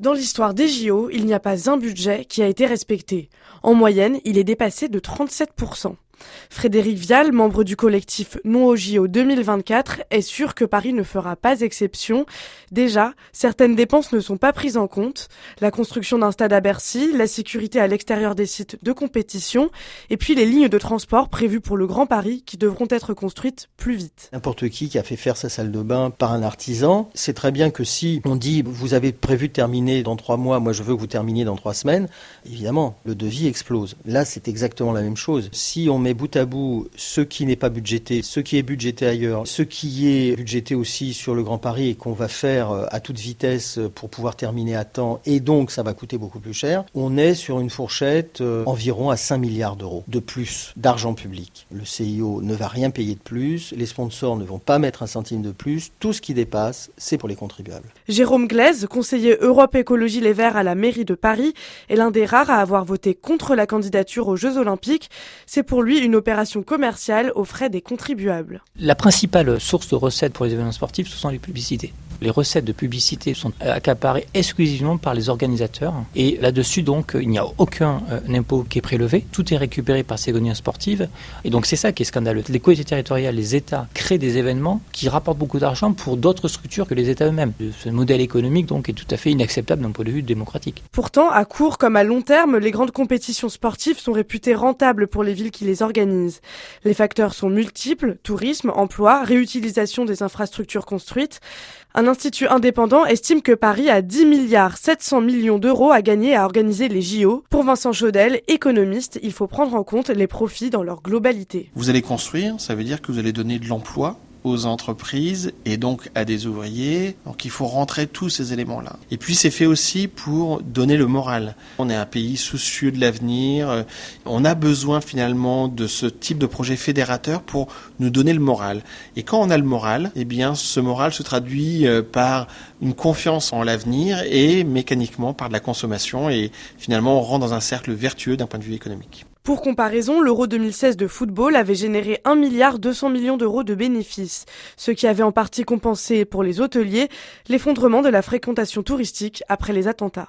Dans l'histoire des JO, il n'y a pas un budget qui a été respecté. En moyenne, il est dépassé de 37%. Frédéric Vial, membre du collectif Non au JO 2024, est sûr que Paris ne fera pas exception. Déjà, certaines dépenses ne sont pas prises en compte. La construction d'un stade à Bercy, la sécurité à l'extérieur des sites de compétition, et puis les lignes de transport prévues pour le Grand Paris qui devront être construites plus vite. N'importe qui qui a fait faire sa salle de bain par un artisan, c'est très bien que si on dit vous avez prévu de terminer dans trois mois, moi je veux que vous terminiez dans trois semaines, évidemment, le devis explose. Là, c'est exactement la même chose. Si on met bout à bout ce qui n'est pas budgété, ce qui est budgété ailleurs, ce qui est budgété aussi sur le Grand Paris et qu'on va faire euh, à toute vitesse pour pouvoir terminer à temps et donc ça va coûter beaucoup plus cher, on est sur une fourchette euh, environ à 5 milliards d'euros de plus d'argent public. Le CIO ne va rien payer de plus, les sponsors ne vont pas mettre un centime de plus, tout ce qui dépasse, c'est pour les contribuables. Jérôme Glaise, conseiller Europe Écologie Les Verts à la mairie de Paris, est l'un des rares à avoir voté contre la candidature aux Jeux Olympiques. C'est pour lui une opération commerciale aux frais des contribuables. La principale source de recettes pour les événements sportifs, ce sont les publicités. Les recettes de publicité sont accaparées exclusivement par les organisateurs. Et là-dessus, donc, il n'y a aucun euh, impôt qui est prélevé. Tout est récupéré par ces organisations sportives. Et donc, c'est ça qui est scandaleux. Les collectivités territoriales, les États créent des événements qui rapportent beaucoup d'argent pour d'autres structures que les États eux-mêmes. Ce modèle économique, donc, est tout à fait inacceptable d'un point de vue démocratique. Pourtant, à court comme à long terme, les grandes compétitions sportives sont réputées rentables pour les villes qui les organisent. Les facteurs sont multiples, tourisme, emploi, réutilisation des infrastructures construites. Institut indépendant estime que Paris a 10 milliards 700 millions d'euros à gagner à organiser les JO. Pour Vincent Chaudel, économiste, il faut prendre en compte les profits dans leur globalité. Vous allez construire, ça veut dire que vous allez donner de l'emploi aux entreprises et donc à des ouvriers. Donc il faut rentrer tous ces éléments-là. Et puis c'est fait aussi pour donner le moral. On est un pays soucieux de l'avenir. On a besoin finalement de ce type de projet fédérateur pour nous donner le moral. Et quand on a le moral, eh bien ce moral se traduit euh, par une confiance en l'avenir et mécaniquement par de la consommation et finalement on rentre dans un cercle vertueux d'un point de vue économique. Pour comparaison, l'Euro 2016 de football avait généré 1 milliard 200 millions d'euros de bénéfices, ce qui avait en partie compensé pour les hôteliers l'effondrement de la fréquentation touristique après les attentats.